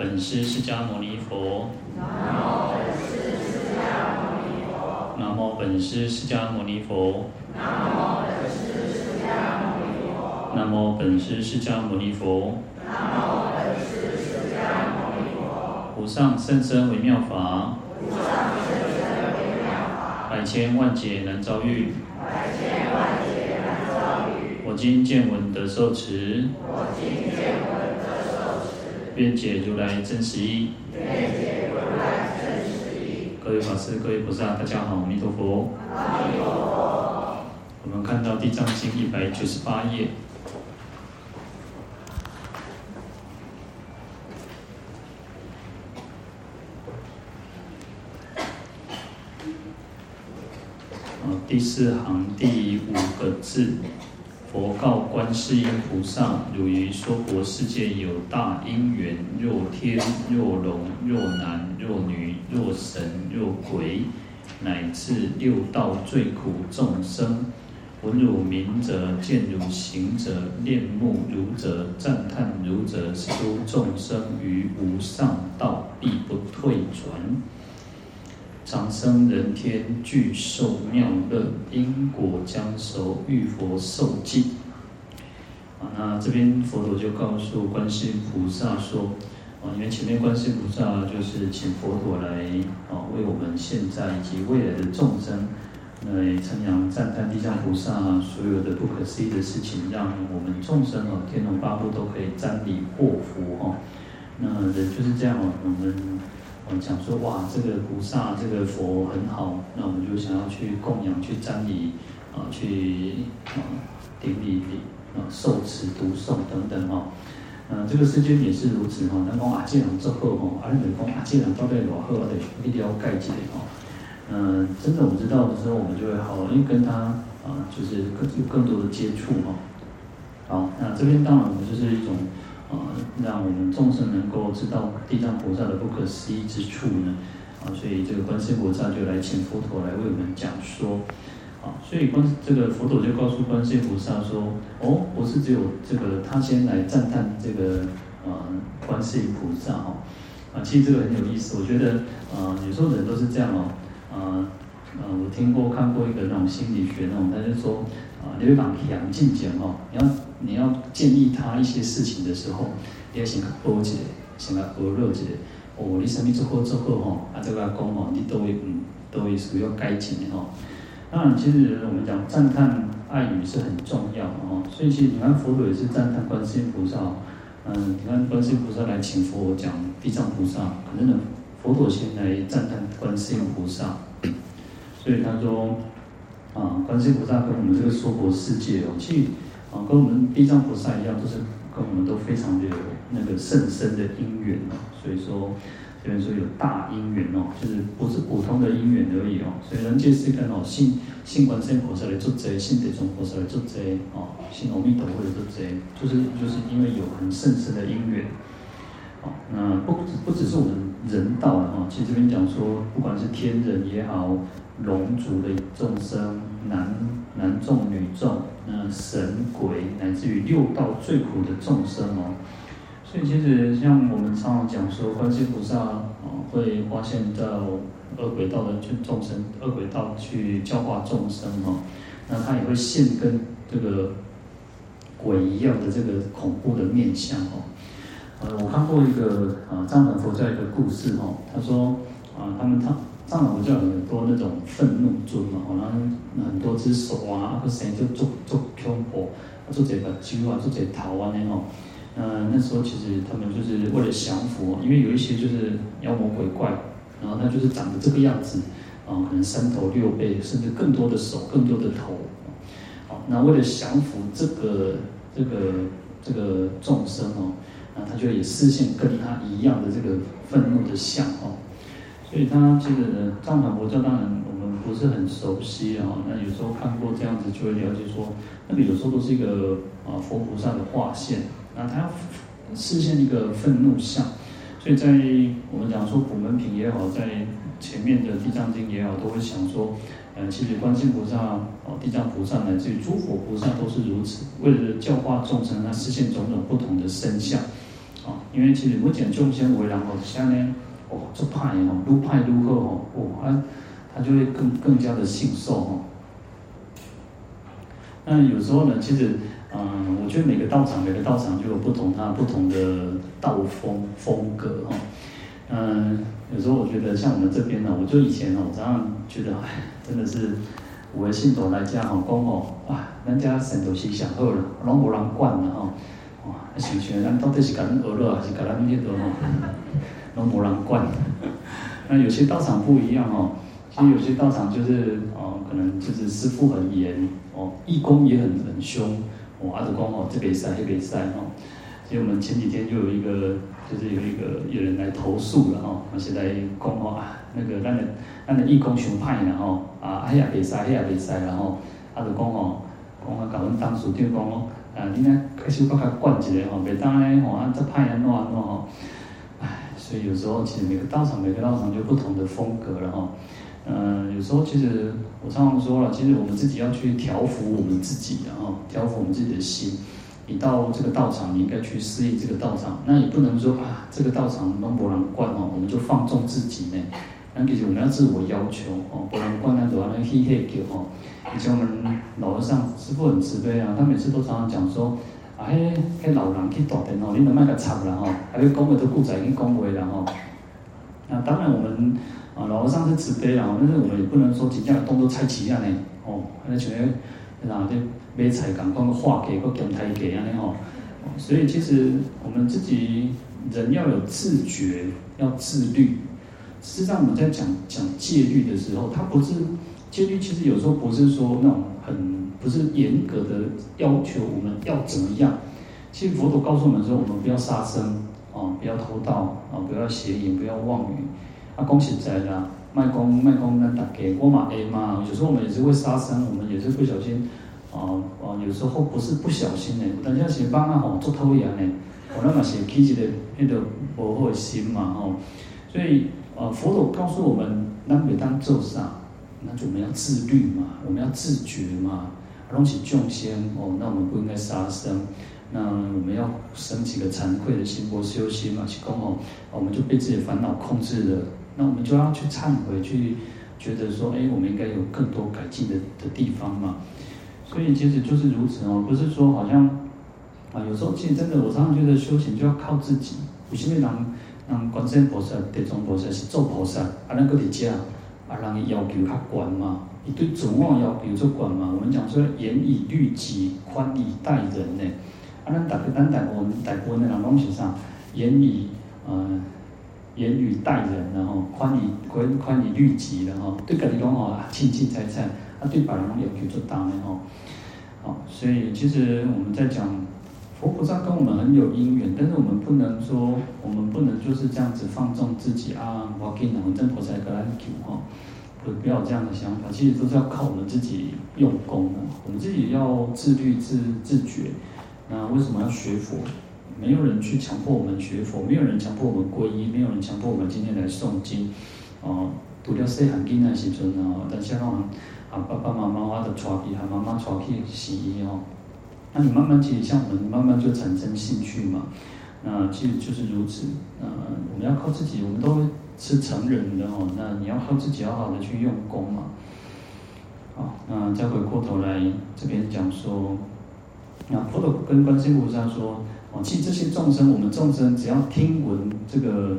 本师释迦牟尼佛。南无本师释迦牟尼佛。南无本师释迦牟尼佛。无上甚深微妙法。百千万劫难遭遇。我今见闻得受持。愿解如来真实义。各位法师、各位菩萨，大家好，阿弥陀佛。阿弥陀佛。我们看到《地藏经》一百九十八页。第四行第五个字。佛告观世音菩萨：汝于娑婆世界有大因缘，若天若龙若男若女若神若鬼，乃至六道最苦众生，闻汝名者，见汝行者，恋慕汝者，赞叹汝者，是诸众生于无上道必不退转，长生人天具受妙乐，因果将熟，欲佛受记。啊，那这边佛陀就告诉观世音菩萨说，啊，因为前面观世音菩萨就是请佛陀来啊，为我们现在以及未来的众生来称扬赞叹地藏菩萨所有的不可思议的事情，让我们众生哦，天龙八部都可以沾礼获福哈。那人就是这样哦，我们我讲说哇，这个菩萨这个佛很好，那我们就想要去供养、去瞻礼啊，去啊顶礼礼。啊，受持、读诵等等哈，嗯，这个世间也是如此哈。那讲啊，这人做好哈，啊，你讲啊，这人到底如何的，一定要盖起来哈。嗯，真的我们知道的时候，我们就会好，因为跟他啊，就是更有更多的接触哈。好，那这边当然我们就是一种啊，让我们众生能够知道地藏菩萨的不可思议之处呢。啊，所以这个观世菩萨就来请佛陀来为我们讲说。啊，所以观这个佛陀就告诉观世音菩萨说：“哦，不是只有这个，他先来赞叹这个呃观世音菩萨哈。啊，其实这个很有意思，我觉得啊，有时候人都是这样哦。啊，呃，我听过看过一个那种心理学那种，他就说啊，你会把强进讲哦，你要你要建议他一些事情的时候，你要先多解，先来多热解。哦，你什么做好做好哈，啊这个讲哦，你都会嗯都会需要改进的哈。”当然，其实我们讲赞叹爱语是很重要哦，所以其实你看佛陀也是赞叹观世音菩萨，嗯，你看观世音菩萨来请佛讲地藏菩萨，可能呢佛陀先来赞叹观世音菩萨，所以他说啊，观世音菩萨跟我们这个娑婆世界哦，其实啊跟我们地藏菩萨一样，都是跟我们都非常的有那个甚深的因缘哦，所以说。这边说有大因缘哦，就是不是普通的因缘而已哦，所以人皆是跟哦，信信观世音菩萨来做贼，信地藏菩萨来做贼哦，信阿弥陀佛来做贼，就是就是因为有很甚深的因缘。哦，那不不只是我们人道的哦，其实这边讲说，不管是天人也好，龙族的众生，男男众女众，那神鬼，乃至于六道最苦的众生哦。所以其实像我们常常讲说，观世菩萨啊会发现到恶鬼道的众生，恶鬼道去教化众生哈，那他也会现跟这个鬼一样的这个恐怖的面相哈。呃，我看过一个啊藏传佛教一个故事哈，他说啊他们他藏传佛教有很多那种愤怒尊嘛，然后很多只手啊，那个神就做做恐怖，做这个揪啊，做这头啊那种。呃，那时候其实他们就是为了降服，因为有一些就是妖魔鬼怪，然后他就是长得这个样子，啊，可能三头六臂，甚至更多的手，更多的头，好，那为了降服这个这个这个众生哦，那他就也示现跟他一样的这个愤怒的像哦，所以他其实，藏传佛教当然我们不是很熟悉啊，那有时候看过这样子就会了解说，那个有时候都是一个啊佛菩萨的化现。那他要示现一个愤怒相，所以在我们讲说普门品也好，在前面的地藏经也好，都会想说，呃，其实观世音菩萨、哦地藏菩萨乃至于诸佛菩萨都是如此，为了教化众生，他示现种种不同的身相，哦，因为其实目前众生为人哦，像呢，哦，做派哦，愈派愈好哦，哦，啊，他就会更更加的信受哦。那有时候呢，其实，嗯，我觉得每个道场，每个道场就有不同它不同的道风风格哈。嗯，有时候我觉得像我们这边呢，我就以前哦，常常觉得，哎，真的是，我的信徒来家吼，讲哦，哇，人家神都是上好了，拢无人管了哦，哇，想想咱到底是甲咱学了，还是甲咱迄个吼，拢无人管。那有些道场不一样哦，其实有些道场就是哦，可能就是师父很严哦，义工也很很凶，哦，阿德公哦，这边塞那边塞哦。所以我们前几天就有一个，就是有一个有人来投诉了哈，而且来讲哦啊，那个咱的咱的义工熊派然后啊，哎呀别塞，哎呀别塞，然后啊就讲哦，讲啊，搞阮当时就讲哦，啊，你呢开始帮他管一下吼，别当咧吼，啊这派安怎安怎吼，所以有时候其实每个道场每个道场就不同的风格了哈，嗯，有时候其实我常常说了，其实我们自己要去调伏我们自己然后调伏我们自己的心。你到这个道场，你应该去适应这个道场。那也不能说啊，这个道场拢无人管哦，我们就放纵自己呢。那其实我们要自我要求哦，不能管那种那嘿嘿叫哦。以前我们老和尚师父很慈悲啊，他每次都常常讲说啊，嘿，嘿老人去大殿哦，你都卖个插了哈，还有讲话都顾在去讲话了哈。那当然我们啊老和尚是慈悲啊，但是我们也不能说几样动作太起啊呢哦，那全那这。买菜讲讲个化给个讲台给安尼吼，所以其实我们自己人要有自觉，要自律。事实上我们在讲讲戒律的时候，它不是戒律，其实有时候不是说那种很不是严格的要求我们要怎么样。其实佛陀告诉我们说，我们不要杀生啊，不要偷盗啊，不要邪淫，不要妄语。啊，讲实在的，卖公卖公那大给我嘛 A 嘛，有时候我们也是会杀生，我们也是不小心。哦哦，有时候不是不小心的，但是是帮啊吼做偷样的，我那嘛是起一个那个不好的心嘛吼，所以呃佛陀告诉我们，那每当做啥，那就我们要自律嘛，我们要自觉嘛，拢是众生哦，那我们不应该杀生，那我们要升起个惭愧的心或修心嘛，去讲哦，我们就被自己烦恼控制了，那我们就要去忏悔，去觉得说，哎，我们应该有更多改进的的地方嘛。所以其实就是如此哦，不是说好像啊，有时候其实真的，我常常觉得修行就要靠自己。有些人，人观世音菩萨、地藏菩萨是做菩萨，啊，那个底下啊，人要求较悬嘛，伊对自我要求足悬嘛。我们讲说严以律己，宽以待人呢。啊，咱大个咱大部分大部分的人拢是啥？严以呃严以待人，然后宽以宽宽以律己，然后对家己讲哦，清清菜菜。啊对别人要求就大了哦，好，所以其实我们在讲佛菩萨跟我们很有因缘，但是我们不能说，我们不能就是这样子放纵自己啊，我给你们真菩萨跟他求哈，不要这样的想法，其实都是要靠我们自己用功的，我们自己要自律自自觉。那为什么要学佛？没有人去强迫我们学佛，没有人强迫我们皈依，没有人强迫我们今天来诵经，哦，读了四行经那时阵哦，但是让啊，爸爸妈妈的带去，啊妈妈带去洗衣哦。那你慢慢其实像我们慢慢就产生兴趣嘛。那其实就是如此。呃，我们要靠自己，我们都是成人的哦。那你要靠自己，好好的去用功嘛。好，那再回过头来这边讲说，那佛陀跟观世音菩萨说，哦，其实这些众生，我们众生只要听闻这个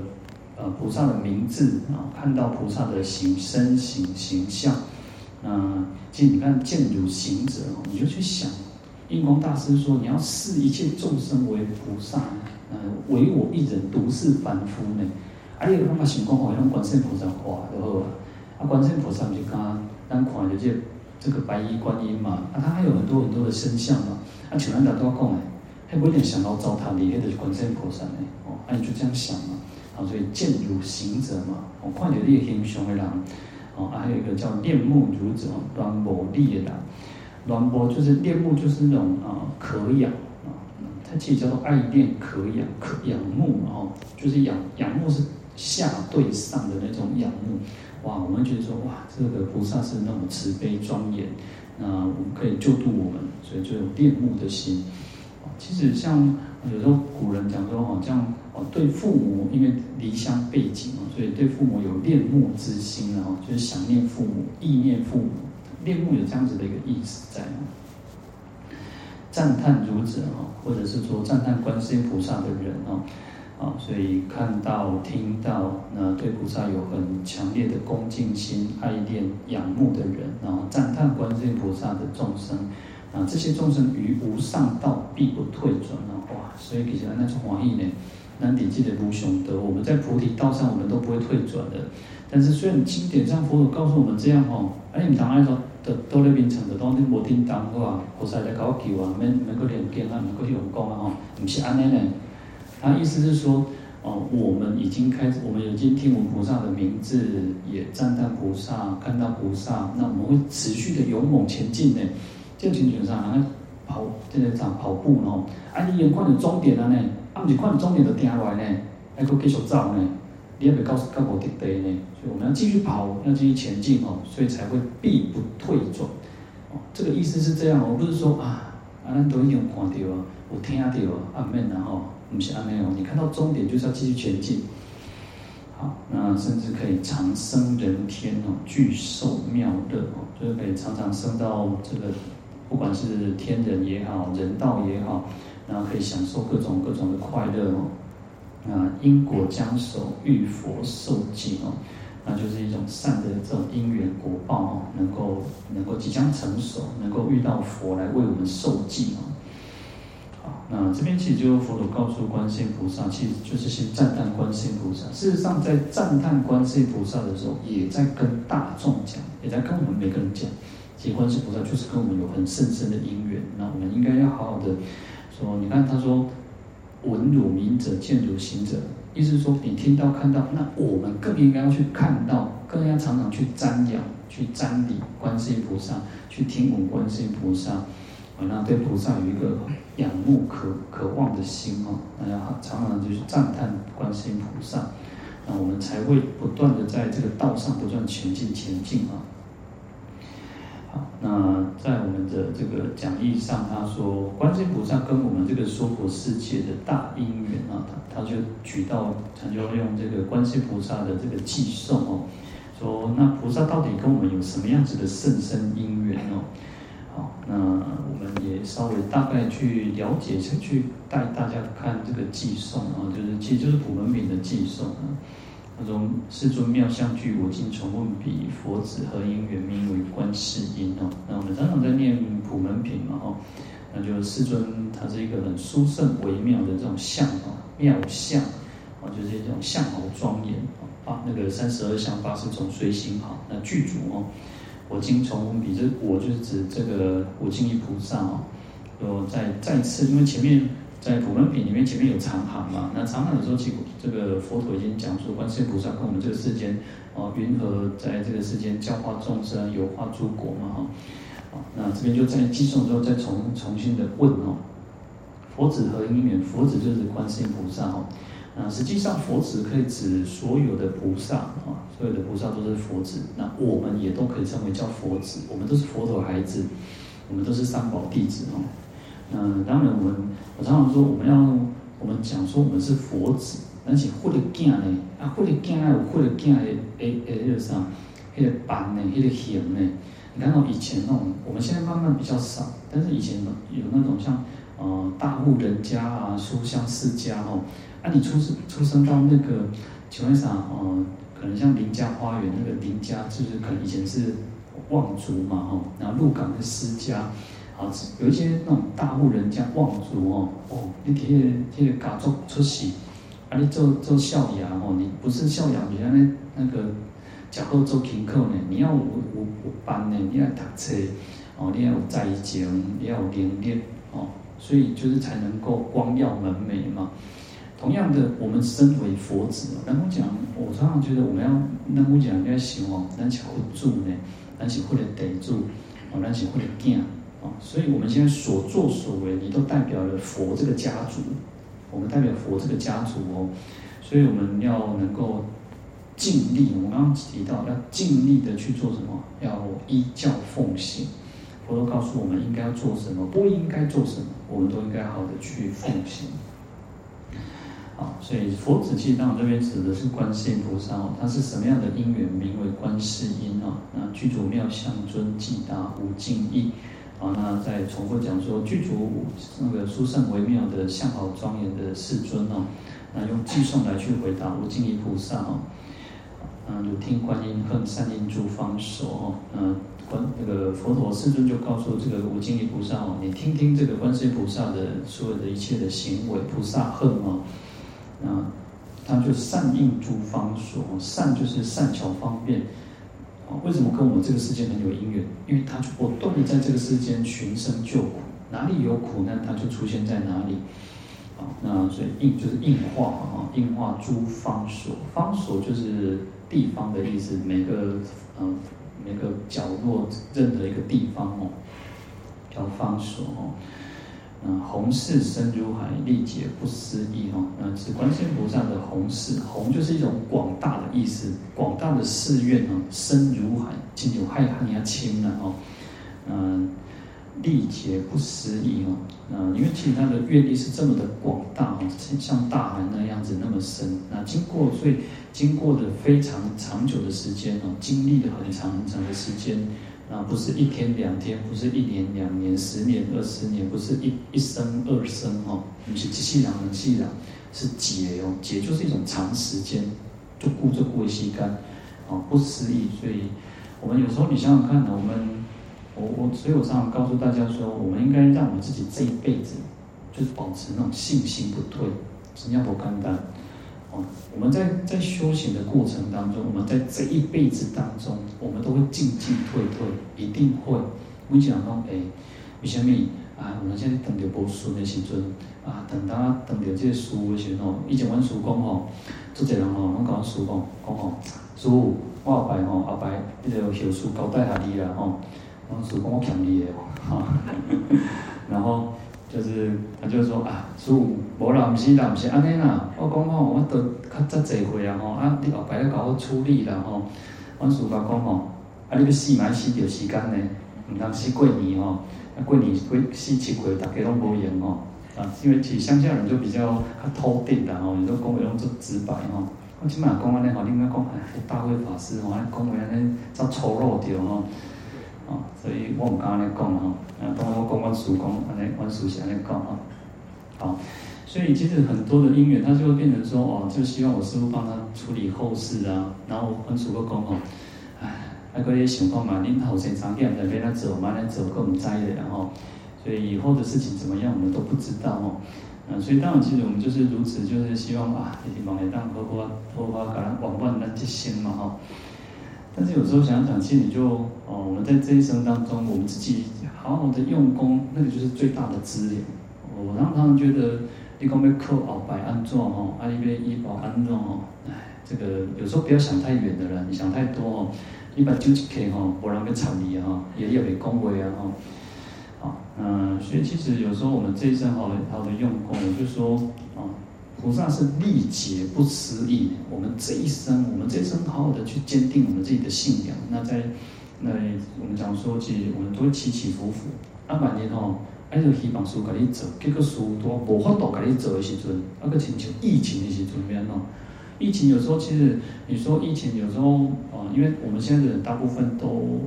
呃菩萨的名字啊，看到菩萨的形身形形象。嗯，其实你看见如行者哦，你就去想，印光大师说，你要视一切众生为菩萨，嗯，唯我一人独是凡夫呢。啊，你有那么想讲哦，像观世音菩萨画就好啊。啊，观世音菩萨不是刚刚看的这这个白衣观音嘛？啊，他还有很多很多的身相嘛。啊，像咱大多讲的，还不一定想到糟蹋你，那就是观世音菩萨呢。哦，啊，你就这样想嘛。啊，所以见如行者嘛，我看到你形象的人。哦，还有一个叫恋慕如者，端摩利的，端摩就是恋慕，就是那种啊可养啊，它其实叫做爱恋可养可仰慕嘛哦，就是仰仰慕是下对上的那种仰慕。哇，我们觉得说哇，这个菩萨是那么慈悲庄严，那我们可以救度我们，所以就有恋慕的心。其实像有时候古人讲说，好像哦，对父母因为离乡背井哦，所以对父母有恋慕之心哦，就是想念父母、忆念父母，恋慕有这样子的一个意思在。赞叹儒者哦，或者是说赞叹观世音菩萨的人哦，啊，所以看到、听到，那对菩萨有很强烈的恭敬心、爱恋、仰慕的人，然后赞叹观世音菩萨的众生。啊，这些众生于无上道必不退转啊！哇，所以比起来那种华义呢，那你记得无雄德，我们在菩提道上，我们都不会退转的。但是虽然经典上佛陀告诉我们这样哦，哎，你们当然说都都那边成的，当天无听当话，菩萨来搞救啊，免免个念经啊，免个用功啊，吼，不是安尼呢。他意思是说，哦，我们已经开始，我们已经听闻菩萨的名字，也赞叹菩萨，看到菩萨，那我们会持续的勇猛前进呢。这个情景上，人家跑，这个场跑步喏，啊，你眼看到终点了呢，啊，不是看到终点就停下来呢，还佫继续走呢，你也别告诉告目的地呢，所以我们要继续跑，要继续前进哦，所以才会必不退转，哦，这个意思是这样，我不是说啊，啊，咱都已经看到啊，有听到啊，免然后，不是安尼哦，你看到终点就是要继续前进，好，那甚至可以长生人天哦，具受妙乐哦，就是可以常常升到这个。不管是天人也好，人道也好，然后可以享受各种各种的快乐哦。啊，因果将熟，遇佛受记哦，那就是一种善的这种因缘果报哦，能够能够即将成熟，能够遇到佛来为我们受记哦。那这边其实就佛陀告诉观世音菩萨，其实就是先赞叹观世音菩萨。事实上，在赞叹观世音菩萨的时候，也在跟大众讲，也在跟我们每个人讲。其实观世菩萨就是跟我们有很深深的因缘，那我们应该要好好的说。你看他说，闻汝名者，见汝行者，意思是说你听到看到，那我们更应该要去看到，更要常常去瞻仰、去瞻礼观世音菩萨，去听闻观世音菩萨，那对菩萨有一个仰慕、渴渴望的心哦，那要常常就是赞叹观世音菩萨，那我们才会不断的在这个道上不断前进前进啊。好，那在我们的这个讲义上，他说观世音菩萨跟我们这个娑婆世界的大因缘啊，他他就举到，他就用这个观世音菩萨的这个寄送哦，说那菩萨到底跟我们有什么样子的甚深因缘哦？好，那我们也稍微大概去了解，去带大家看这个偈颂啊，就是其实就是普门品的偈颂啊。那种世尊妙相具，我今重问彼，佛子何因缘名为观世音哦？那我们常常在念普门品嘛哦，那就世尊他是一个很殊胜微妙的这种相哦，妙相哦，就是一种相好庄严哦，把那个三十二相八十种随行好，那具足哦，我今从比，这我就是指这个我今一菩萨哦，有再再次，因为前面。在普门品里面，前面有长行嘛？那长行的时候，其这个佛陀已经讲说，观世音菩萨跟我们这个世间哦，云何在这个世间教化众生，有化诸国嘛？哈，那这边就在偈颂之后再重重新的问哦，佛子和因缘？佛子就是观世音菩萨哦。那实际上佛子可以指所有的菩萨啊，所有的菩萨都是佛子。那我们也都可以称为叫佛子，我们都是佛陀孩子，我们都是三宝弟子哦。嗯，当然，我们我常常说，我们要我们讲说我们是佛子，但是佛的囝呢，啊，佛的囝有佛的囝的诶诶，那个啥，那个版呢，那个型呢？你看到以前那种，我们现在慢慢比较少，但是以前有那种像呃大户人家啊，书香世家哦，啊，你出生出生到那个请问啥哦，可能像林家花园那个林家，就是可能以前是望族嘛吼，然后鹿港的私家。有一些那种大户人家望族哦，哦，你这个这个家族出息，啊，你做做孝养哦，你不是孝养，你像那那个假后做勤课呢，你要有有有班呢，你要读册哦，你要有在精，你要有能力哦，所以就是才能够光耀门楣嘛。同样的，我们身为佛子，然后讲，我常常觉得我们要那么讲，你要想哦，咱是会住呢，咱是会得住，哦，咱是会见。所以我们现在所作所为，你都代表了佛这个家族，我们代表佛这个家族哦，所以我们要能够尽力。我刚刚提到要尽力的去做什么？要依教奉行。佛陀告诉我们应该要做什么，不应该做什么，我们都应该好的去奉行。好，所以佛子髻当这边指的是观世音菩萨哦，他是什么样的因缘，名为观世音啊？那具足妙相尊，髻达无尽意。啊，那再重复讲说，具足那个殊胜微妙的相好庄严的世尊哦。那用偈颂来去回答无尽意菩萨哦。嗯，如听观音恨善应诸方所哦。嗯，观那个佛陀世尊就告诉这个无尽意菩萨哦，你听听这个观世音菩萨的所有的一切的行为，菩萨恨哦。那他就善应诸方所，善就是善巧方便。啊，为什么跟我们这个世间很有因缘？因为他就不断的在这个世间寻声救苦，哪里有苦难，他就出现在哪里。啊那所以应就是应化啊，应化诸方所，方所就是地方的意思，每个嗯每个角落任何一个地方哦，叫方所哦。嗯，弘誓深如海，历劫不思议哦。那是观世音菩萨的弘誓，弘就是一种广大的意思，广大的誓愿哦，深如海，经有海海呀清了哦，嗯。历劫不思议哦，那，因为其实他的阅历是这么的广大哦，像大海那样子那么深，那经过所以经过的非常长久的时间哦，经历了很长很长的时间，啊，不是一天两天，不是一年两年，十年二十年，不是一一生二生哦，不是机器人能气人，是劫哦，劫就是一种长时间，就顾着顾吸干，哦，不思议，所以我们有时候你想想看呢，我们。我我所以我常常告诉大家说，我们应该让我们自己这一辈子，就是保持那种信心不退，新加坡简单哦。我们在在修行的过程当中，我们在这一辈子当中，我们都会进进退退，一定会。我讲说，哎，为什么啊？我们现在等着报书的时阵啊，等他等着这个书的时候，以前阮师父讲吼，做这人吼，我跟阮师父讲讲吼，师父，我后摆吼，后摆那个后书交代下你啦吼。当时跟我强烈的哈，然后就是他就说啊，叔，无啦，唔是啦，唔是安尼啦。我讲吼，我都较早侪岁啊吼，啊，你后摆要甲我处理啦吼。阮师父讲吼，啊，你要死嘛，死着时间呢，唔通死过年吼，啊，过年过死七岁，大家拢无闲吼。啊，因为其实乡下人就比较较土地的吼，有时候讲话拢做直白吼。我起码讲安尼吼，你应该讲哎，大会法师吼，安讲话安尼则粗鲁着吼。所以我唔敢安尼讲哈，啊，当我讲阮师公，安尼阮叔是安尼讲哈，好，所以其实很多的因缘，他就会变成说，哦，就希望我师父帮他处理后事啊，然后阮师公讲吼，唉，还可以想讲嘛，恁后生长点在边那走，嘛那走更唔知的，然后，所以以后的事情怎么样，我们都不知道哦，嗯，所以当然，其实我们就是如此，就是希望啊，一定往下当好好好好甲咱往万咱这心嘛哈。但是有时候想想，其实你就哦，我们在这一生当中，我们自己好好的用功，那个就是最大的资源。我常常觉得，你讲要靠后摆安怎吼，啊，你要医保安怎吼，哎，这个有时候不要想太远的了，你想太多哦，你把酒一开吼，无人要插你啊哈，也有点恭维啊哈。好，嗯，所以其实有时候我们这一生好好的用功，我就说啊。菩萨是历劫不思议，我们这一生，我们这一生好好的去坚定我们自己的信仰。那在那我们讲说，其实我们都会起起伏伏。啊，万一吼，哎，就希望书给你做，结果书都无法度给你做的时阵，啊，个亲像疫情的时阵边哦。疫情有时候其实，你说疫情有时候啊，因为我们现在的人大部分都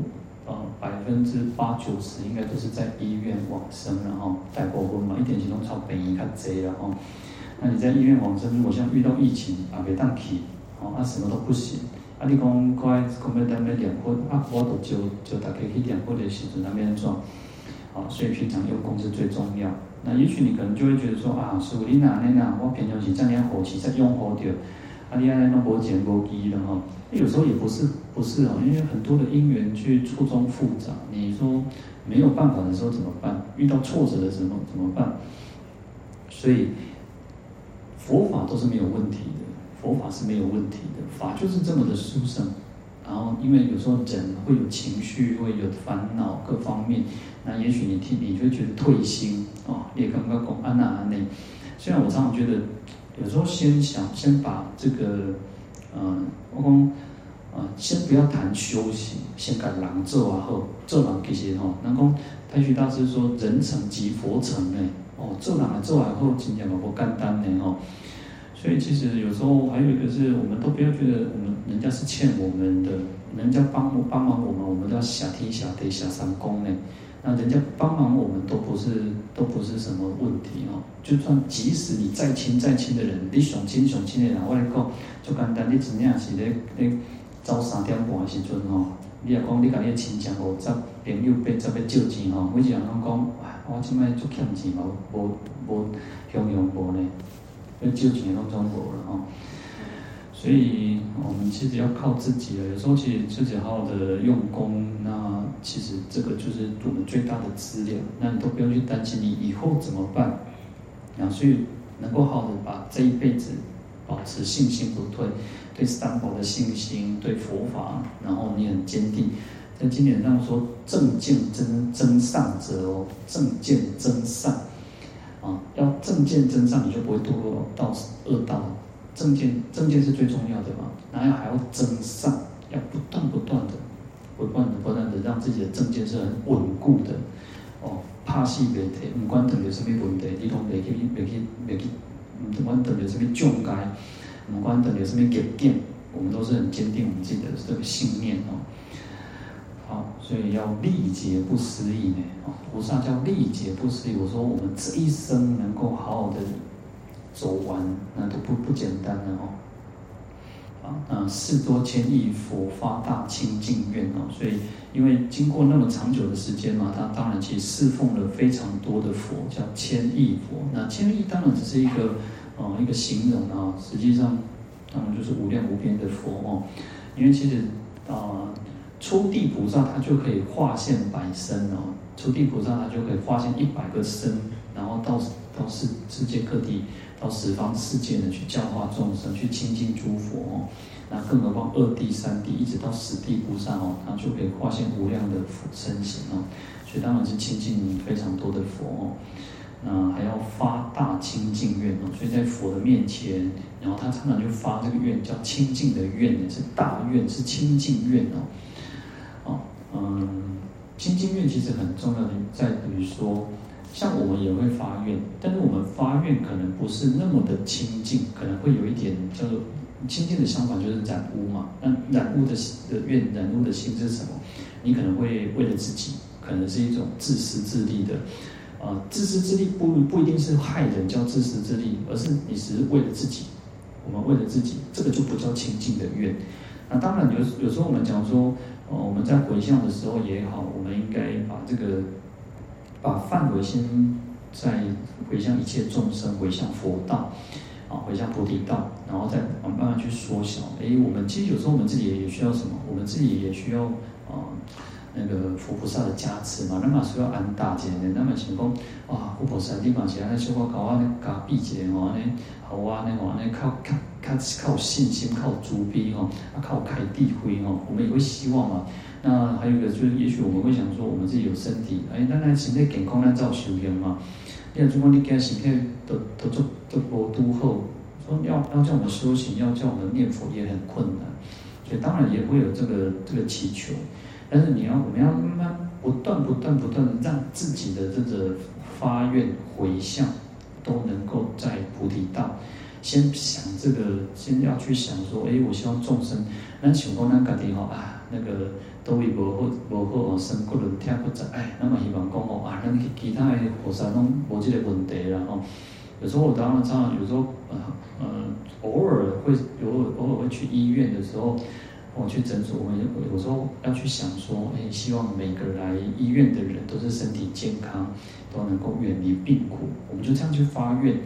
啊百分之八九十应该都是在医院往生，然后大部分嘛，一点行动超便宜较济然后。那你在医院往生，如果像遇到疫情啊，别当去，哦，啊，什么都不行，啊，你讲快讲要当要念佛，啊，我都就就大家去念佛的时阵那边做，好，所以平常用功是最重要。那也许你可能就会觉得说啊，师父你哪那哪，我平常是这样好奇在用好掉，啊，你安尼拢无钱无机的哈，有时候也不是不是哦，因为很多的因缘去错综复杂，你说没有办法的时候怎么办？遇到挫折的时候怎么办？所以。佛法都是没有问题的，佛法是没有问题的，法就是这么的殊胜。然后，因为有时候人会有情绪，会有烦恼各方面，那也许你听，你就觉得退心啊。也刚刚讲安那安内，虽然我常常觉得，有时候先想先把这个，嗯，我讲啊，先不要谈修行，先讲人做啊好，做人其实吼，人讲太虚大师说人成即佛成呢，哦，做人做完后真正嘛不简单呢哦。所以其实有时候还有一个是，我们都不要觉得我们人家是欠我们的，人家帮我帮忙我们，我们都要谢天谢地谢三公呢。那人家帮忙我们都不是都不是什么问题哦。就算即使你再亲再亲的人，你上亲上亲的人，我来讲，就简单，你怎样是咧咧早三点半的时阵吼，你若讲你甲你亲情五十朋友八十要借钱吼，每一个人拢讲，哇我即摆足欠钱无无无向用无呢。要借钱都中国了吼，所以我们其实要靠自己了。有时候其实自己好好的用功，那其实这个就是我们最大的资料。那你都不用去担心你以后怎么办，然后，所以能够好好的把这一辈子保持信心不退，对三宝的信心，对佛法，然后你很坚定。在经典上说，正见真真善者哦，正见真善。啊，要正见真善，你就不会堕落到恶道。正见正见是最重要的嘛，然后还要真善，要不断不断的，不断的不断的让自己的正见是很稳固的。哦，怕死未退，不管遇到什么问题，你都未去未去未去，不管遇到什么障碍，不管遇到什么逆境，我们都是很坚定我们自己的这个信念哦。好所以要历劫不思议呢，啊，菩萨叫历劫不思议。我说我们这一生能够好好的走完，那都不不简单了哦。啊，那事多千亿佛发大清净愿哦。所以因为经过那么长久的时间嘛，他当然其实侍奉了非常多的佛，叫千亿佛。那千亿当然只是一个呃一个形容啊，实际上当然就是无量无边的佛哦。因为其实啊。呃初地菩萨他就可以化现百身哦，初地菩萨他就可以化现一百个身，然后到到世世界各地，到十方世界呢去教化众生，去亲近诸佛哦。那更何况二地、三地，一直到十地菩萨哦，他就可以化现无量的身形哦。所以当然是亲近非常多的佛哦。那还要发大清净愿哦，所以在佛的面前，然后他常常就发这个愿，叫清净的愿，是大愿，是清净愿哦。嗯，清净愿其实很重要的，在于说，像我们也会发愿，但是我们发愿可能不是那么的清净，可能会有一点叫做清净的相反就是染污嘛。那染污的的愿，染污的心是什么？你可能会为了自己，可能是一种自私自利的。啊、自私自利不不一定是害人叫自私自利，而是你只是为了自己。我们为了自己，这个就不叫清净的愿。那当然有有时候我们讲说。呃，我们在回向的时候也好，我们应该把这个把范围先在回向一切众生，回向佛道，啊，回向菩提道，然后再慢慢去缩小。哎，我们其实有时候我们自己也需要什么？我们自己也需要啊，那个佛菩萨的加持嘛。那么需要安大姐的，那么请讲哇，佛菩萨你嘛是安尼小可搞啊，加庇一下哦，安尼好啊，那个安尼靠靠。靠信心，靠足逼哦，啊靠开地灰哦，我们也会希望嘛。那还有一个就是，也许我们会想说，我们自己有身体，哎，那那身体健康，那照修行嘛。你看，如果你家身体都都做都无都好，说要要叫我们修行，要叫我们念佛也很困难。所以当然也会有这个这个祈求，但是你要我们要慢慢不断不断不断的让自己的这个发愿回向都能够在菩提道。先想这个，先要去想说，哎，我希望众生，那想讲咱家己吼啊，那个都会无好无好哦，身骨轮听不着，哎，那么希望讲哦啊，咱其他的菩萨拢无这个问题啦吼。有时候我当然常常有时候，呃呃，偶尔会有偶尔会去医院的时候，我去诊所，我我有时候要去想说，哎，希望每个来医院的人都是身体健康，都能够远离病苦，我们就这样去发愿。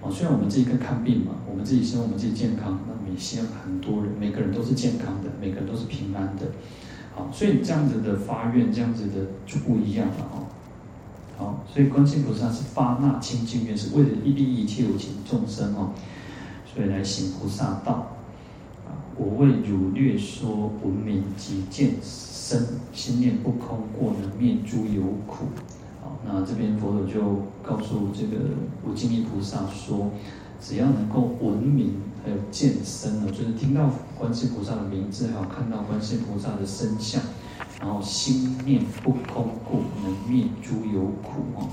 哦，虽然我们自己在看病嘛，我们自己希望我们自己健康，那我们也希望很多人，每个人都是健康的，每个人都是平安的。好，所以这样子的发愿，这样子的就不一样了哦。好，所以观世音菩萨是发那清净愿，是为了利益一切有情众生哦，所以来行菩萨道。我为汝略说闻名及见身，心念不空，过能灭诸有苦。那这边佛陀就告诉这个无尽意菩萨说，只要能够闻名，还有见身哦，就是听到观世菩萨的名字，还有看到观世菩萨的身相，然后心念不空故，能灭诸有苦哦。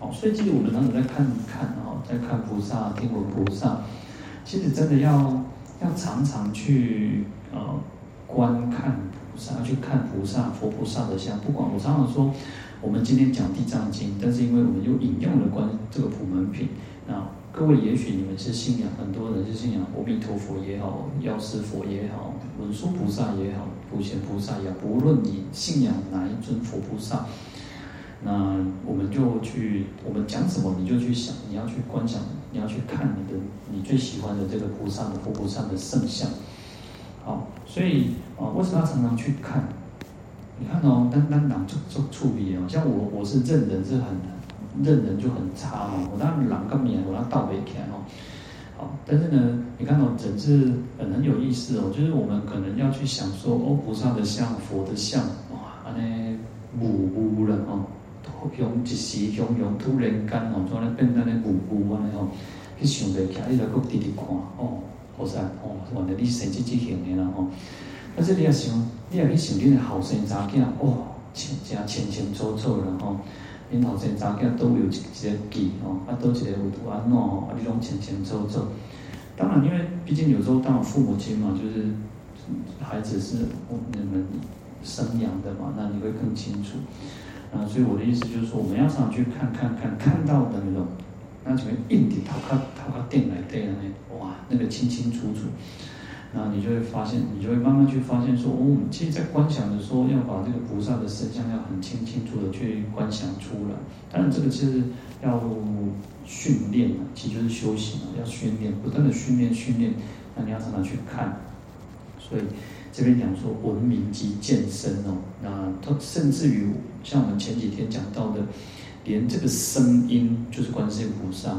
哦，所以其实我们常常在看看哦，在看菩萨、听闻菩萨，其实真的要要常常去呃观看菩萨，去看菩萨、佛菩萨的像。不管我常常说，我们今天讲地藏经，但是因为我们又引用了观这个普门品，那各位也许你们是信仰，很多人是信仰阿弥陀佛也好，药师佛也好，文殊菩萨也好，普贤菩萨也好，不论你信仰哪一尊佛菩萨。那我们就去，我们讲什么你就去想，你要去观想，你要去看你的你最喜欢的这个菩萨的佛菩萨的圣像。好，所以啊，为什么要常常去看？你看哦，单单党就就处理哦，像我我是认人是很认人就很差哦，我那狼跟面我那倒背起来哦。好，但是呢，你看哦整治很很有意思哦，就是我们可能要去想说，哦，菩萨的像，佛的像，哇，安尼模糊了哦。用一时用用突然间哦，做咧变得咧无辜安尼吼，去想袂起来，你来搁直直看哦，菩萨哦，原来你生即即型的啦吼。但是你也想，你也去想你的后生查囝哦，清正清清楚楚啦吼。恁后生查囝都有一个记哦，啊，都一个有图案哦，啊，你拢清清楚楚。当然，因为毕竟有时候当父母亲嘛，就是孩子是你们生养的嘛，那你会更清楚。啊，所以我的意思就是说，我们要常常去看看看看到的那种，那什么印的陶卡陶卡电来对的那，哇，那个清清楚楚，然后你就会发现，你就会慢慢去发现说，哦，其实，在观想的时候，要把这个菩萨的身相要很清清楚的去观想出来。当然，这个其实要训练啊，其实就是修行啊，要训练，不断的训练训练，那你要常常去看，所以。这边讲说文明及健身哦，那他甚至于像我们前几天讲到的，连这个声音就是观世音菩萨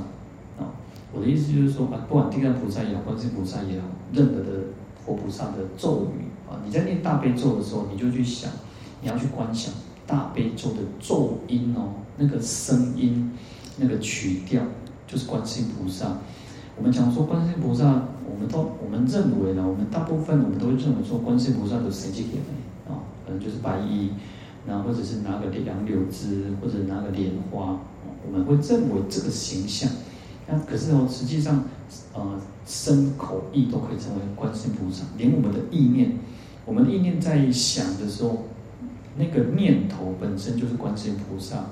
啊。我的意思就是说啊，不管地藏菩萨也好，观世音菩萨也好，任何的佛菩萨的咒语啊，你在念大悲咒的时候，你就去想，你要去观想大悲咒的咒音哦，那个声音，那个曲调，就是观世音菩萨。我们讲说观世音菩萨，我们都我们认为呢，我们大部分我们都会认为说观世音菩萨的神迹点啊，可能就是白衣，然后或者是拿个杨柳枝，或者拿个莲花，我们会认为这个形象。那可是哦，实际上，呃，身口意都可以成为观世音菩萨，连我们的意念，我们的意念在想的时候，那个念头本身就是观世音菩萨。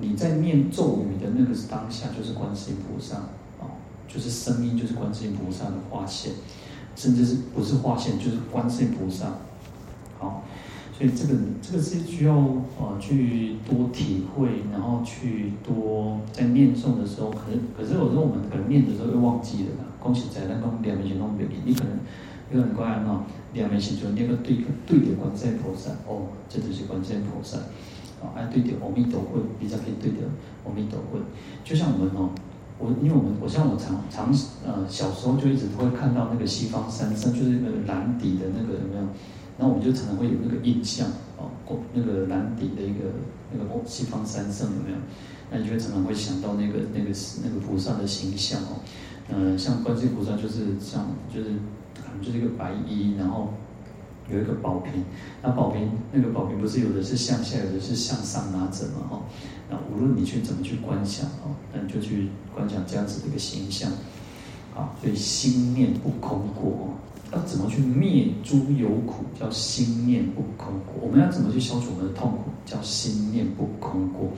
你在念咒语的那个当下，就是观世音菩萨。就是声音，就是观世音菩萨的化现，甚至是不是化现，就是观世音菩萨。好，所以这个这个是需要呃去多体会，然后去多在念诵的时候，可是可是有时候我们可能念的时候会忘记了。恭喜在那个两面前弄别你可能有很乖啊，两面前就念个对对的观世音菩萨，哦，这就是观世音菩萨。啊，哎对的阿弥陀佛，比较可以对的阿弥陀佛，就像我们哦。我因为我们我像我常常呃小时候就一直都会看到那个西方三圣，就是那个蓝底的那个有没有？那我们就常常会有那个印象哦，那个蓝底的一个那个西方三圣有没有？那你就常常会想到那个那个那个菩萨的形象哦，呃，像观世音菩萨就是像就是可能就是一个白衣，然后。有一个宝瓶，那宝瓶那个宝瓶不是有的是向下，有的是向上拿着嘛？哈，那无论你去怎么去观想哦，那你就去观想这样子的一个形象，啊，所以心念不空过，要怎么去灭诸有苦？叫心念不空过。我们要怎么去消除我们的痛苦？叫心念不空过。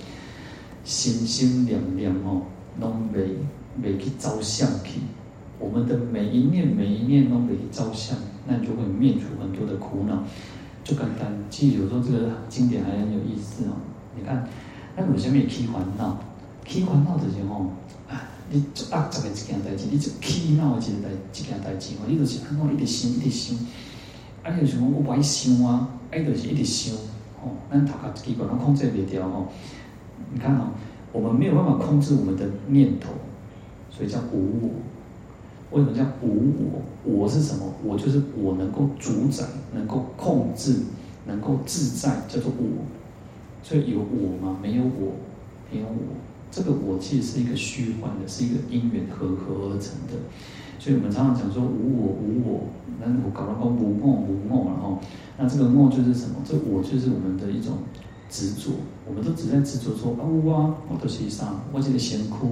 心心念念哦，拢未未去照相去。我们的每一念每一念都未去照相。那你就会灭除很多的苦恼，就简单。其实有时候这个经典还很有意思哦。你看，那有下面起烦恼，起烦恼就是吼，啊，你做恶作的一件代志，你做起恼的一件代一件代志，你就是安怎一直想一直想，啊，你就想我不爱想啊，啊，就是一直想，吼，咱头壳机关都控制不掉吼。你看哦，我们没有办法控制我们的念头，所以叫无我。为什么叫无我？我是什么？我就是我能够主宰、能够控制、能够自在，叫做我。所以有我吗？没有我，没有我。这个我其实是一个虚幻的，是一个因缘合合而成的。所以我们常常讲说无我无我，那我搞到讲无我无我，然后那这个梦就是什么？这我就是我们的一种执着，我们都只在执着说啊我啊，我都是啥，我这个先哭，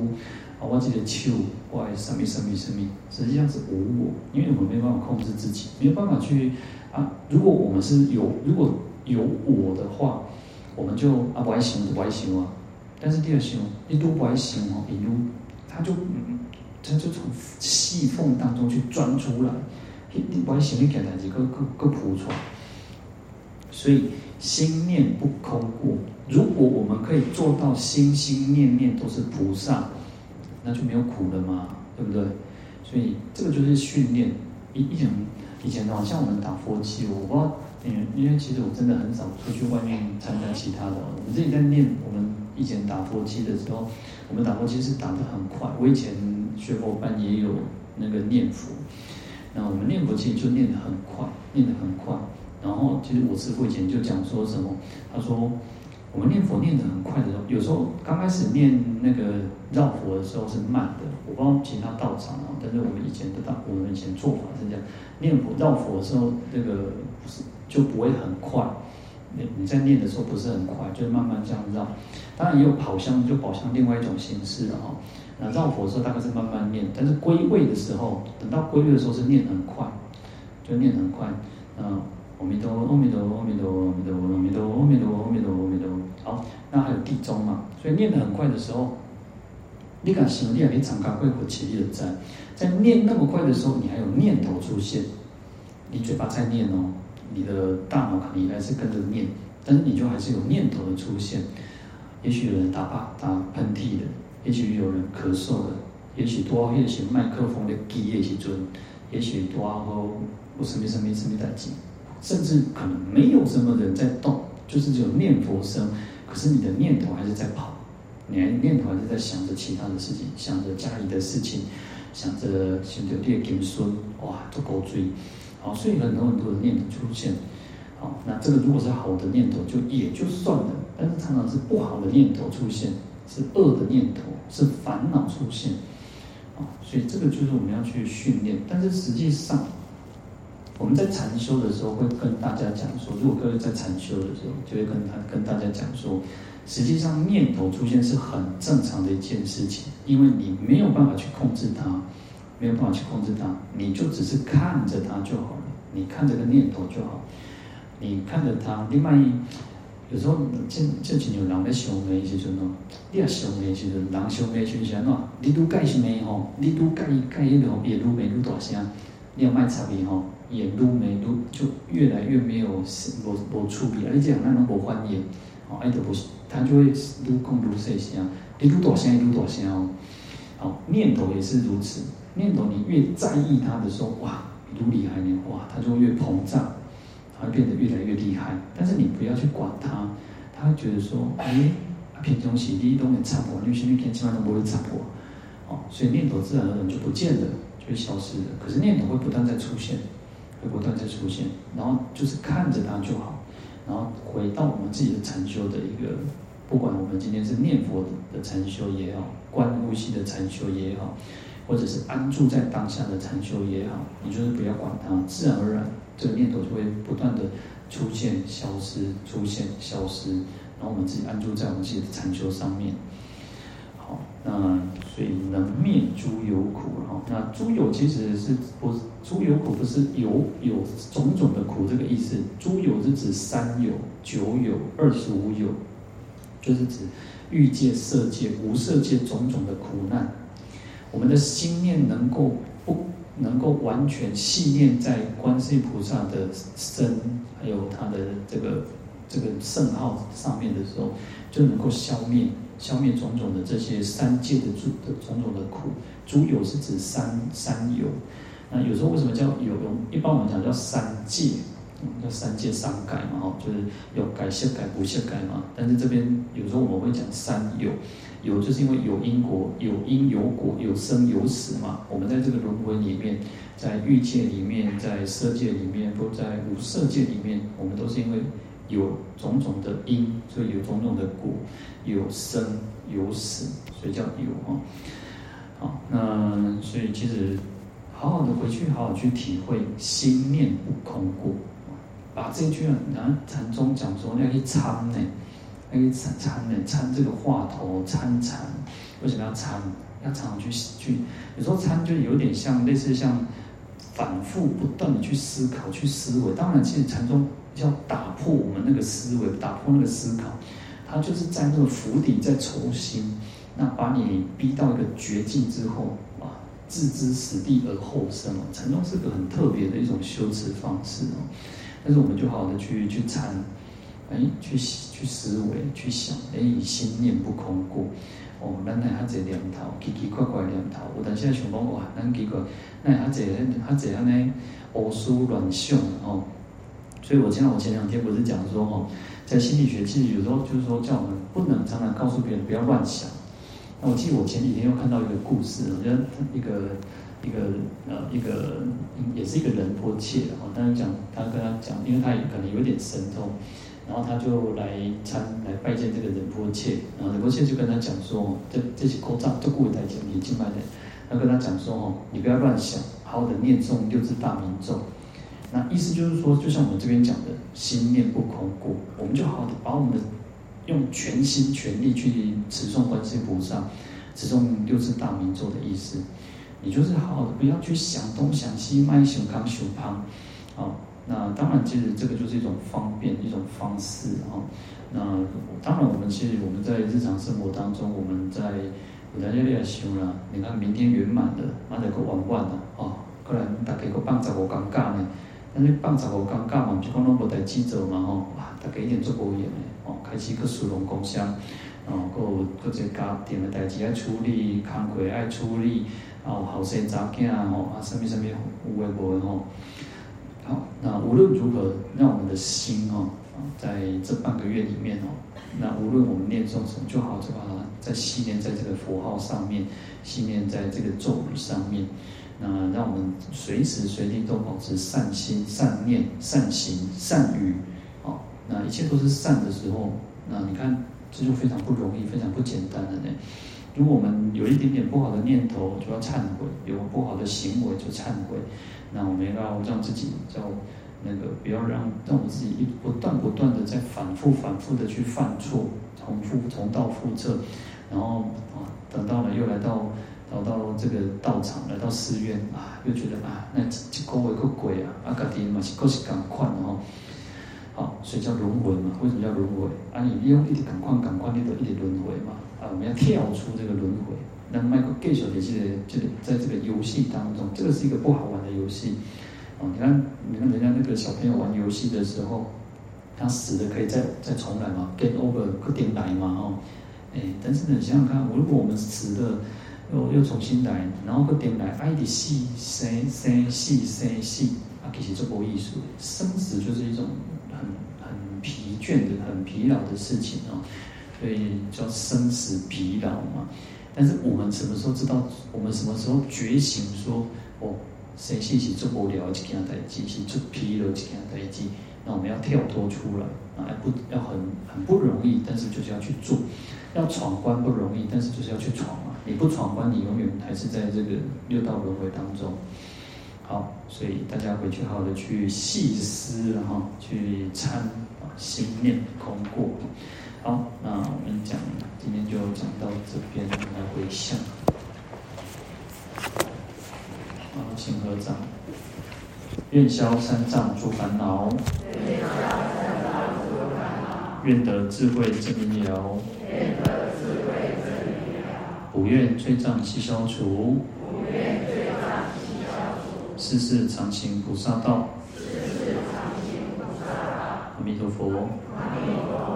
啊我这个求，我什么什么什么，实际上是无我，因为我们没办法控制自己，没有办法去啊。如果我们是有如果有我的话，我们就啊不爱想就不爱想啊。但是第二想，一路不爱想哦，一路他就嗯，他就从细缝当中去钻出来，一不爱想你给他几个个个谱出来。所以心念不空过，如果我们可以做到心心念念都是菩萨，那就没有苦了嘛，对不对？所以这个就是训练。以以前以前的话，像我们打佛七，我不知道，嗯，因为其实我真的很少出去外面参加其他的。我自己在念，我们以前打佛七的时候，我们打佛七是打得很快。我以前学佛班也有那个念佛，那我们念佛其实就念得很快，念得很快。然后，其实我师父以前就讲说什么？他说，我们念佛念得很快的时候，有时候刚开始念那个绕佛的时候是慢的。我不知道其他道场啊，但是我们以前的道，我们以前做法是这样：念佛绕佛的时候，那个是就不会很快。你你在念的时候不是很快，就慢慢这样绕。当然也有跑香，就跑向另外一种形式了哈。那绕佛的时候大概是慢慢念，但是归位的时候，等到归位的时候是念很快，就念很快，嗯。阿弥陀佛，阿弥陀佛，阿弥陀佛，阿弥陀佛，阿弥陀佛，阿弥陀佛，阿弥陀佛，阿弥陀佛。好，那还有地中嘛？所以念得很快的时候，你敢想，你还没长高贵和起立的在，在念那么快的时候，你还有念头出现，你嘴巴在念哦，你的大脑可能还是跟着念，但是你就还是有念头的出现。也许有人打把打喷嚏的，也许有人咳嗽的，也许多一些麦克风的机也许准，也许多少个我什么什么什么代志。甚至可能没有什么人在动，就是只有念佛声，可是你的念头还是在跑，你还念头还是在想着其他的事情，想着家里的事情，想着想着爹给孙，哇，都够追，好，所以很多很多的念头出现，好，那这个如果是好的念头就也就算了，但是常常是不好的念头出现，是恶的念头，是烦恼出现，啊，所以这个就是我们要去训练，但是实际上。我们在禅修的时候会跟大家讲说，如果各位在禅修的时候，就会跟他跟大家讲说，实际上念头出现是很正常的一件事情，因为你没有办法去控制它，没有办法去控制它，你就只是看着它就好了，你看这个念头就好，你看着它。另外，有时候这这几年人在修眉时阵哦，你要修眉时阵，人修眉就是安怎？你愈改是眉吼，你愈改改迄个越愈眉愈大声，你要卖差别吼。眼撸眉撸就越来越没有无无处理，而且那种无欢迎，哦，爱得不是，他就会撸更撸细声，你撸大声，撸大声哦，好，念头也是如此，念头你越在意它的时候，哇，撸厉害呢，哇，它就会越膨胀，它会变得越来越厉害。但是你不要去管它，它觉得说，哎，平常时你都没插破，你为什么偏千万都不会插破？哦，所以念头自然而然就不见了，就会消失了。可是念头会不断在出现。会不断在出现，然后就是看着它就好，然后回到我们自己的禅修的一个，不管我们今天是念佛的禅修也好，观呼吸的禅修也好，或者是安住在当下的禅修也好，你就是不要管它，自然而然这个念头就会不断的出现、消失、出现、消失，然后我们自己安住在我们自己的禅修上面。好那所以能灭诸有苦哈，那诸有其实是不诸有苦不是有有种种的苦这个意思，诸有是指三有、九有、二十五有，就是指欲界、色界、无色界种种的苦难。我们的心念能够不能够完全系念在观世音菩萨的身，还有他的这个这个圣号上面的时候，就能够消灭。消灭种种的这些三界的诸的种种的苦，诸有是指三三有。那有时候为什么叫有？一般我们讲叫三界，叫三界三改嘛，哈，就是有改、谢改、不谢改嘛。但是这边有时候我们会讲三有，有就是因为有因果，有因有果，有生有死嘛。我们在这个轮回里面，在欲界里面，在色界里面，不在无色界里面，我们都是因为。有种种的因，所以有种种的果，有生有死，所以叫有啊。好，那所以其实好好的回去，好好去体会心念不空过。把这句啊，然后禅宗讲说要去参呢，要去参参呢，参这个话头参禅。为什么要参？要常常去去，有时候参就有点像类似像反复不断的去思考、去思维。当然，其实禅宗要打破我们那个思维，打破那个思考，它就是在那个釜底在抽薪，那把你逼到一个绝境之后啊，置之死地而后生哦。禅宗是个很特别的一种修持方式哦。但是我们就好好的去去参，哎，去去思维，去想，哎，心念不空过。哦，咱来哈侪念头，奇奇怪怪念头。有当时啊想讲哇，咱奇怪，那哈侪哈侪安尼胡思乱想哦。所以我前我前两天不是讲说哦，在心理学其实有时候就是说叫我们不能常常告诉别人不要乱想。那我记得我前几天又看到一个故事，好像一个一个呃一个也是一个仁波切哦，但是讲他跟他讲，因为他也可能有点神通。然后他就来参来拜见这个仁波切，然后仁波切就跟他讲说：“这这些口罩都过来讲，你进来的。”他跟他讲说：“哦，你不要乱想，好好的念诵六字大明咒。那意思就是说，就像我们这边讲的，心念不空过，我们就好好的把我们的用全心全力去持诵观世音菩萨，持诵六字大明咒的意思。你就是好好的，不要去想东想西，卖想康想胖，啊。”那当然，其实这个就是一种方便，一种方式啊。那当然，我们其实我们在日常生活当中，我们在有大家也想了，你看明天圆满的，那得个玩玩了哦。可能大家个放十五天假呢，但是放十五天假嘛，不是讲拢无代志做嘛吼。哇，大家一点做无闲的哦，开始个事农工商，哦，个个这家庭的代志爱处理，工课爱处理，哦，后生查囝吼，啊，什么什么有诶无诶吼。好，那无论如何，让我们的心哦，在这半个月里面哦，那无论我们念诵什么，就好，就把它在系念在这个佛号上面，系念在这个咒语上面，那让我们随时随地都保持善心、善念、善行、善语，好，那一切都是善的时候，那你看这就非常不容易，非常不简单的呢。如果我们有一点点不好的念头，就要忏悔；有不好的行为，就忏悔。那我们要让自己叫那个，不要让让我们自己一不断不断的在反复反复的去犯错，重复重蹈覆辙，然后啊，等到了又来到到到这个道场，来到寺院啊，又觉得啊，那这个为个鬼啊，阿卡迪嘛是够是赶快哦，所以叫轮回嘛。为什么叫轮回？啊，你用一直赶快赶快，你就一直轮回嘛。啊，我们要跳出这个轮回。那迈克尔介绍的这个，这个在这个游戏当中，这个是一个不好玩的游戏。哦，你看，你看人家那个小朋友玩游戏的时候，他死了可以再再重来嘛，get over 可点来嘛，哦，哎，但是呢，你想想看，如果我们死了又又重新来，然后可点来，爱的戏生生戏生戏，啊，其实这无意思。生死就是一种很很疲倦的、很疲劳的事情哦，所以叫生死疲劳嘛。但是我们什么时候知道？我们什么时候觉醒说？说哦，谁信息做不了这件代志，是做疲了这件代志，那我们要跳脱出来啊，不要很很不容易，但是就是要去做。要闯关不容易，但是就是要去闯嘛。你不闯关，你永远还是在这个六道轮回当中。好，所以大家回去好好的去细思，然后去参啊，心念空过。好，那我们讲，今天就讲到这边来回向。好，请合掌。愿消三障诸烦恼。愿得智慧真明了。愿得智慧真明了。不愿罪障悉消除。普愿罪障悉消除。世世常行菩萨道。世世常行菩萨道。阿弥陀佛。阿弥陀佛。